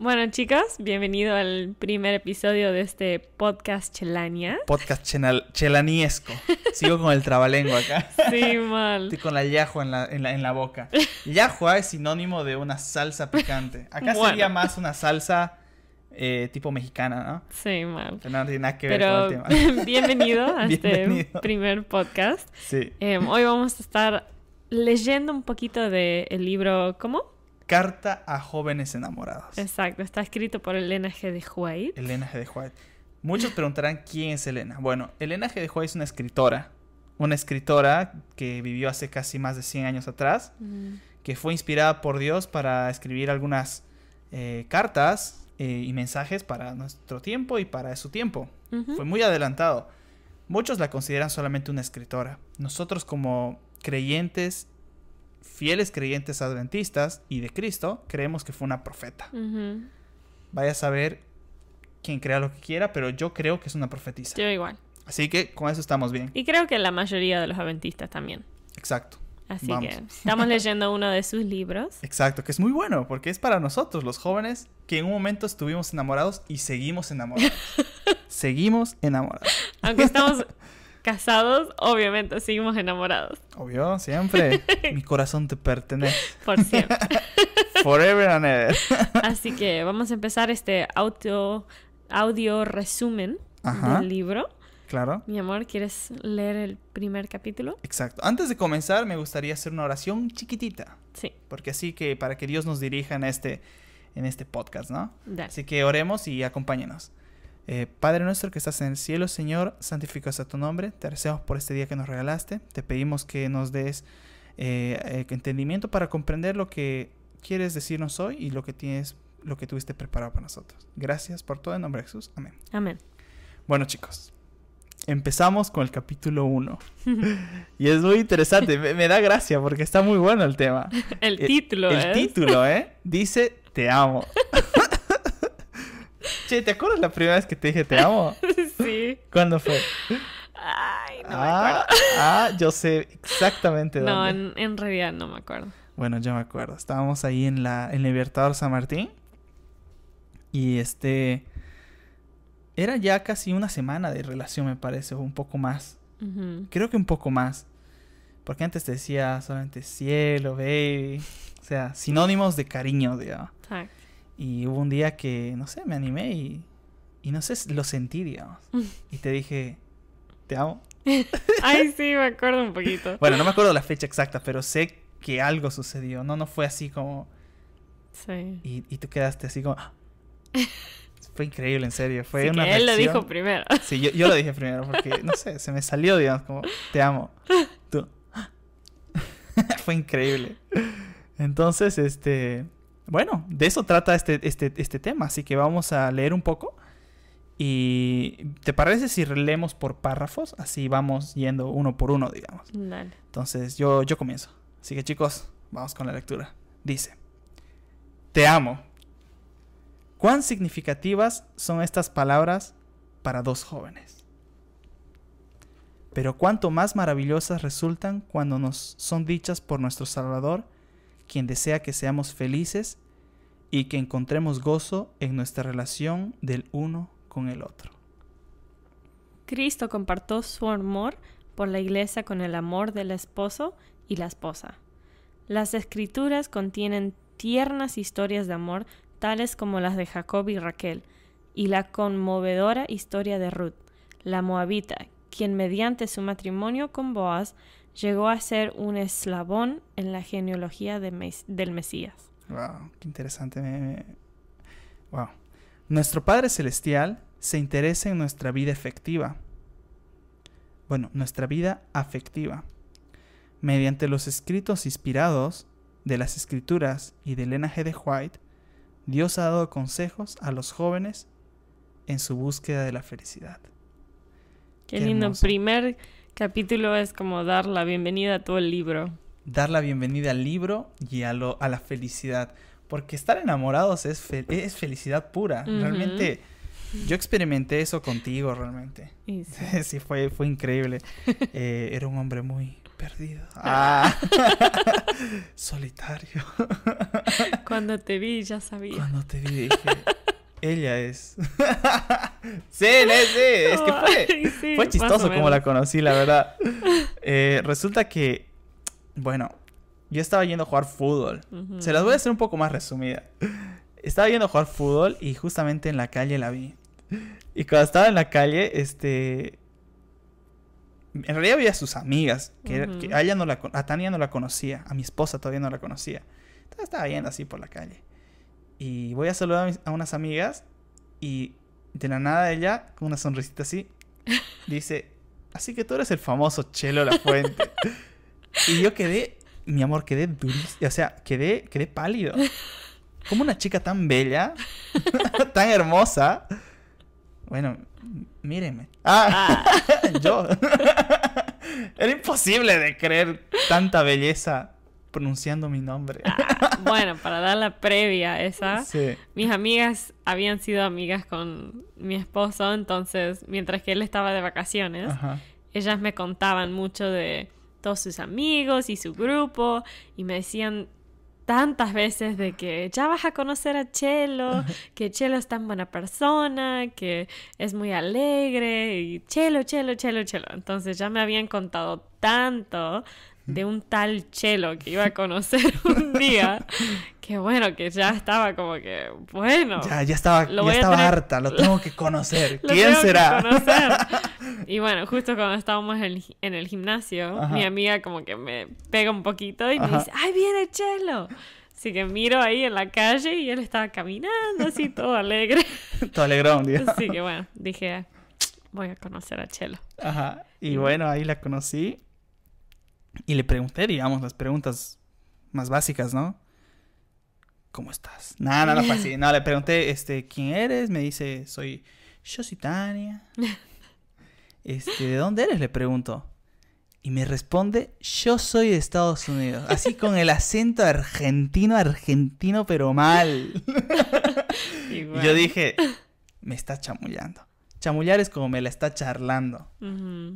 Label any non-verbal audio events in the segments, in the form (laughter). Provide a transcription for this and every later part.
Bueno, chicos, bienvenido al primer episodio de este podcast Chelania. Podcast chenal- chelaniesco. Sigo con el trabalengua acá. Sí, mal. Estoy con la yahua en la, en la, en la boca. Yahua es sinónimo de una salsa picante. Acá Bueno. sería más una salsa eh, tipo mexicana, ¿no? Sí, mal. Pero no tiene nada que ver Pero con el (laughs) tema. bienvenido a este primer podcast. Sí. Eh, hoy vamos a estar leyendo un poquito del libro, ¿cómo? Carta a jóvenes enamorados. Exacto, está escrito por Elena G. de White. Elena G. de White. Muchos preguntarán quién es Elena. Bueno, Elena G. de White es una escritora. Una escritora que vivió hace casi más de 100 años atrás. que fue inspirada por Dios para escribir algunas eh, cartas eh, y mensajes para nuestro tiempo y para su tiempo. Fue muy adelantado. Muchos la consideran solamente una escritora. Nosotros como creyentes, fieles creyentes adventistas y de Cristo, creemos que fue una profeta. Vaya a saber quien crea lo que quiera, pero yo creo que es una profetisa. Yo igual. Así que con eso estamos bien. Y creo que la mayoría de los adventistas también. Exacto. Así Vamos. que estamos (laughs) leyendo uno de sus libros. Exacto, que es muy bueno porque es para nosotros, los jóvenes, que en un momento estuvimos enamorados y seguimos enamorados. (laughs) seguimos enamorados. Aunque estamos (laughs) casados, obviamente seguimos enamorados. Obvio, siempre. (laughs) Mi corazón te pertenece. Por siempre. (laughs) Forever and ever. Así que vamos a empezar este audio, audio resumen Ajá. del libro. Claro. Mi amor, ¿quieres leer el primer capítulo? Exacto. Antes de comenzar, me gustaría hacer una oración chiquitita. Sí, Porque así que para que Dios nos dirija en este, en este podcast, ¿no? dale. Así que oremos y acompáñenos. Eh, Padre nuestro que estás en el cielo, Señor, santificado sea tu nombre. Te agradecemos por este día que nos regalaste. Te pedimos que nos des eh, eh, entendimiento para comprender lo que quieres decirnos hoy y lo que tienes, lo que tuviste preparado para nosotros. Gracias por todo en nombre de Jesús. Amén. Amén. Bueno, chicos, empezamos con el capítulo 1. (laughs) y es muy interesante. me, me da gracia porque está muy bueno el tema. El título El es... título, ¿eh? Dice Te amo. (laughs) che, ¿te acuerdas la primera vez que te dije te amo? (laughs) sí. ¿Cuándo fue? Ay, no me ah, acuerdo. ah, yo sé exactamente No, dónde. en, en realidad no me acuerdo. Bueno, yo me acuerdo. Estábamos ahí en la en Libertador San Martín. Y este era ya casi una semana de relación, me parece, o un poco más. Creo que un poco más. Porque antes te decía solamente cielo, baby. O sea, sinónimos de cariño, digamos. Exacto. Y hubo un día que, no sé, me animé y, y no sé, lo sentí, digamos. (laughs) Y te dije, te amo. (laughs) Ay, sí, me acuerdo un poquito. Bueno, no me acuerdo la fecha exacta, pero sé que algo sucedió. No, no fue así como... Sí. Y, y tú quedaste así como... (gasps) Fue increíble, en serio. Fue Sí, una que él lo reacción- dijo primero. Sí, yo, yo lo dije primero porque, no sé, se me salió, digamos, como, te amo. (laughs) Tú. (gasps) Fue increíble. Entonces, este, bueno, de eso trata este, este, este tema, así que vamos a leer un poco. Y, ¿te parece si leemos por párrafos? Así vamos yendo uno por uno, digamos. Dale. Entonces, yo, yo comienzo. Así que, chicos, vamos con la lectura. Dice, te amo. ¿Cuán significativas son estas palabras para dos jóvenes? Pero cuánto más maravillosas resultan cuando nos son dichas por nuestro Salvador, quien desea que seamos felices y que encontremos gozo en nuestra relación del uno con el otro. Cristo compartió su amor por la iglesia con el amor del esposo y la esposa. Las escrituras contienen tiernas historias de amor tales como las de Jacob y Raquel, y la conmovedora historia de Ruth, la moabita, quien mediante su matrimonio con Boaz llegó a ser un eslabón en la genealogía de Mes- del Mesías. Wow, qué interesante. me- me- Wow. Nuestro Padre Celestial se interesa en nuestra vida efectiva. Bueno, nuestra vida afectiva. Mediante los escritos inspirados de las Escrituras y de Elena G. de White, Dios ha dado consejos a los jóvenes en su búsqueda de la felicidad. Qué, Qué lindo. hermoso. Primer capítulo es como dar la bienvenida a todo el libro. Dar la bienvenida al libro y a, lo, a la felicidad. Porque estar enamorados es, fe- es felicidad pura. Realmente, yo experimenté eso contigo, realmente. (laughs) Sí, fue, fue increíble. (laughs) Eh, era un hombre muy, perdido. (laughs) Ah. Solitario. Cuando te vi ya sabía. Cuando te vi dije, ella es. (laughs) sí, sí, es que fue, sí, chistoso como la conocí, la verdad. (laughs) Eh, resulta que, bueno, yo estaba yendo a jugar fútbol. Se las voy a hacer un poco más resumida. Estaba yendo a jugar fútbol y justamente en la calle la vi. Y cuando estaba en la calle, este... En realidad vi a sus amigas, que, a, ella no la, a Tania no la conocía, a mi esposa todavía no la conocía. Entonces estaba yendo así por la calle. Y voy a saludar a, mis- a unas amigas y de la nada ella, con una sonrisita así, (laughs) dice, así que tú eres el famoso Chelo La Fuente. y yo quedé, mi amor, quedé durísimo, o sea, quedé, quedé pálido. Como una chica tan bella, (laughs) tan hermosa. Bueno, m- mírenme. Ah, Ah, (laughs) yo. Era imposible de creer tanta belleza pronunciando mi nombre. ah, bueno, para dar la previa a esa, Sí. mis amigas habían sido amigas con mi esposo, entonces mientras que él estaba de vacaciones, Ajá. ellas me contaban mucho de todos sus amigos y su grupo y me decían tantas veces de que ya vas a conocer a Chelo, (laughs) que Chelo es tan buena persona, que es muy alegre y Chelo, Chelo, Chelo, Chelo. Entonces ya me habían contado tanto de un tal Chelo que iba a conocer (laughs) un día, que bueno, que ya estaba como que, bueno, Ya, ya estaba, ya estaba tener- harta, lo tengo que conocer. (laughs) ¿Quién será? conocer. (laughs) Y bueno, justo cuando estábamos en el, gi- en el gimnasio, Ajá. mi amiga como que me pega un poquito y me dice, ¡ay, viene Chelo! Así que miro ahí en la calle y él estaba caminando así, todo alegre. Todo alegrón, digo. Así que bueno, dije, voy a conocer a Chelo. Ajá. Y Y- bueno, ahí la conocí. Y le pregunté, digamos, las preguntas más básicas, ¿no? ¿Cómo estás? No, no, no fue así. No, le pregunté, este, ¿quién eres? Me dice, soy yo soy Tania. (laughs) Este, ¿de dónde eres? Le pregunto. Y me responde, yo soy de Estados Unidos. Así con el acento argentino, argentino, pero mal. (laughs) Y yo dije, me está chamullando. Chamullar es como me la está charlando.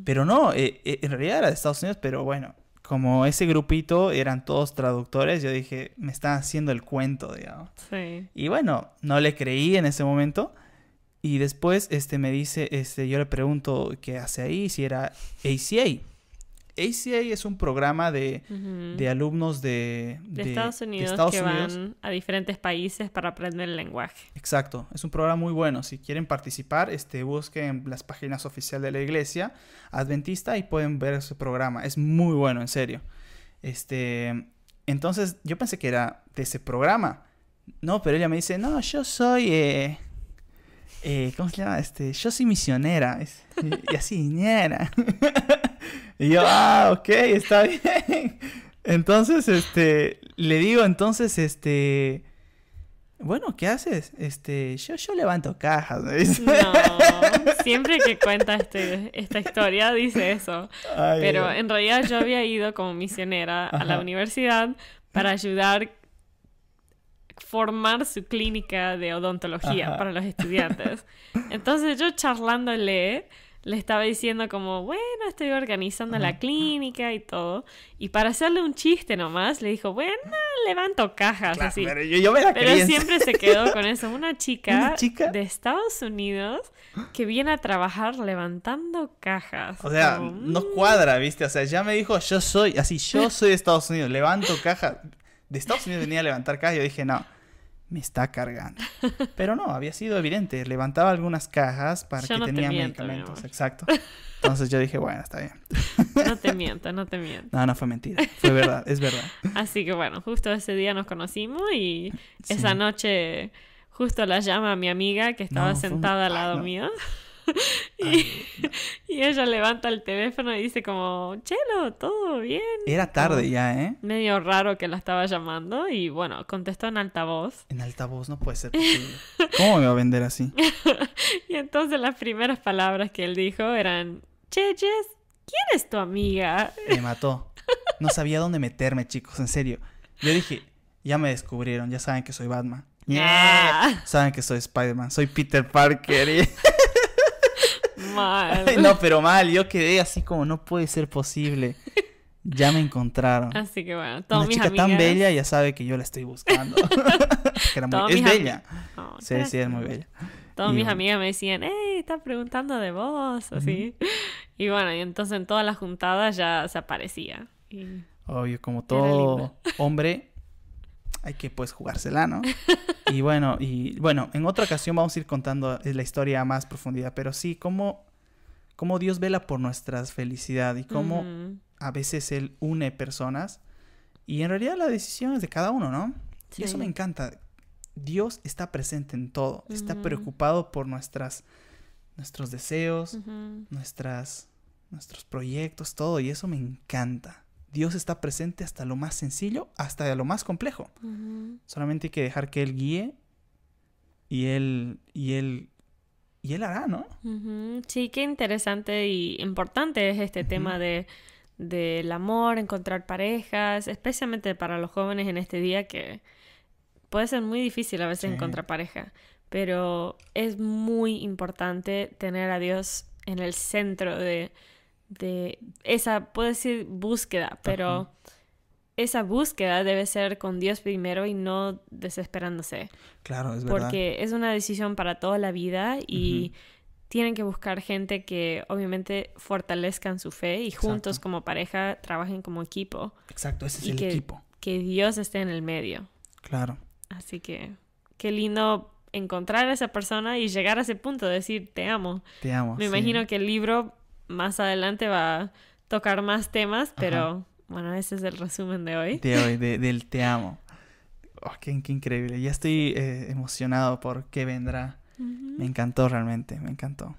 Pero no, eh, eh, en realidad era de Estados Unidos, pero bueno, como ese grupito eran todos traductores, yo dije, me están haciendo el cuento, digamos. Sí. Y bueno, no le creí en ese momento. Y después este, me dice, este, yo le pregunto qué hace ahí, si era ACA. ACA es un programa de, de alumnos de, de, de- Estados de Unidos Estados que Unidos. van a diferentes países para aprender el lenguaje. Exacto, es un programa muy bueno. Si quieren participar, este, busquen las páginas oficiales de la iglesia adventista y pueden ver ese programa. Es muy bueno, en serio. Este, entonces yo pensé que era de ese programa. No, pero ella me dice, no, yo soy, eh, eh, ¿cómo se llama? Este, yo soy misionera. Es- y así, ñera. (laughs) y yo, ah, ok, está (laughs) bien. Entonces, este, le digo, entonces, este, bueno, ¿qué haces? Este, yo, yo levanto cajas. me dice. No, siempre que cuenta este, esta historia dice eso. Ay, Pero en realidad yo había ido como misionera a la universidad para ayudar formar su clínica de odontología Ajá. para los estudiantes. Entonces yo charlándole le estaba diciendo como, bueno, estoy organizando la clínica y todo. Y para hacerle un chiste nomás, le dijo, bueno, levanto cajas Claro, así. pero yo, yo me la Pero siempre se quedó con eso. Una (laughs) chica, ¿Una chica? de Estados Unidos que viene a trabajar levantando cajas. O sea, Como, no mm, cuadra, ¿viste? O sea, ya me dijo, yo soy, así, yo (laughs) soy de Estados Unidos, levanto cajas. De Estados Unidos venía a levantar cajas y yo dije, no, me está cargando. Pero no, había sido evidente. Levantaba algunas cajas para Yo que no te tenía miento, medicamentos. Exacto. Entonces yo dije, bueno, está bien. (laughs) No te miento, no te miento. No, no fue mentira. Fue verdad, es verdad. Así que bueno, justo ese día nos conocimos y Sí. esa noche justo la llama mi amiga que estaba No, fue un- sentada al lado no. mío. (laughs) Ay, Y ella levanta el teléfono y dice como, Chelo, ¿todo bien? Era tarde ya, ¿eh? Medio raro que la estaba llamando y bueno, contestó en altavoz. En altavoz no puede ser (laughs) posible. ¿Cómo me va a vender así? (laughs) Y entonces las primeras palabras que él dijo eran, Che, Jess, ¿quién es tu amiga? Me mató. No sabía dónde meterme, chicos, en serio. Yo dije, ya me descubrieron, ya saben que soy Batman. Ah. Saben que soy Spider-Man, soy Peter Parker. y- Mal. Ay, no, pero mal, yo quedé así como no puede ser posible. Ya me encontraron. Así que bueno, todas Una mis chica amigas... tan bella ya sabe que yo la estoy buscando. (laughs) Que era muy- Es bella. Oh, Sí, sí, es muy bella. Todas Y mis bueno. amigas me decían, hey, está preguntando de vos, así. Y bueno, y entonces en todas las juntadas ya se aparecía. Y Obvio, como todo hombre, hay que pues jugársela, ¿no? Y bueno, y bueno, en otra ocasión vamos a ir contando la historia a más profundidad, pero sí, cómo, cómo Dios vela por nuestra felicidad y cómo a veces Él une personas y en realidad la decisión es de cada uno, ¿no? Y eso me encanta. Dios está presente en todo, está preocupado por nuestras, nuestros deseos, nuestras, nuestros proyectos, todo, y eso me encanta. Dios está presente hasta lo más sencillo, hasta lo más complejo. Solamente hay que dejar que Él guíe y Él, y Él, y Él hará, ¿no? Sí, qué interesante y importante es este tema de del amor, encontrar parejas, especialmente para los jóvenes en este día que puede ser muy difícil a veces Sí. encontrar pareja, pero es muy importante tener a Dios en el centro de, de esa, puedo decir búsqueda, pero esa búsqueda debe ser con Dios primero y no desesperándose Claro, es verdad. porque es una decisión para toda la vida y tienen que buscar gente que obviamente fortalezcan su fe y juntos como pareja trabajen como equipo, Exacto, ese es y el que- equipo. que Dios esté en el medio. Claro, Así que qué lindo encontrar a esa persona y llegar a ese punto de decir te amo. te amo. Me sí. imagino que el libro más adelante va a tocar más temas, pero bueno, ese es el resumen de hoy. De hoy, de- del te amo. Oh, qué, qué increíble. Ya estoy eh, emocionado por qué vendrá. Me encantó realmente, me encantó.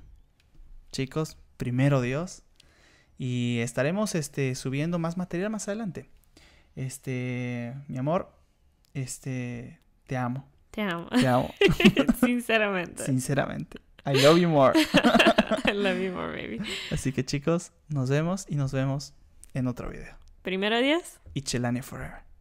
Chicos, primero Dios. Y estaremos este, subiendo más material más adelante. Este, mi amor, este, te amo. Te amo, Te amo, (laughs) sinceramente. sinceramente. I love you more. (laughs) I love you more, baby. Así que chicos, nos vemos y nos vemos en otro video. Primero Dios. Y Chelania Forever.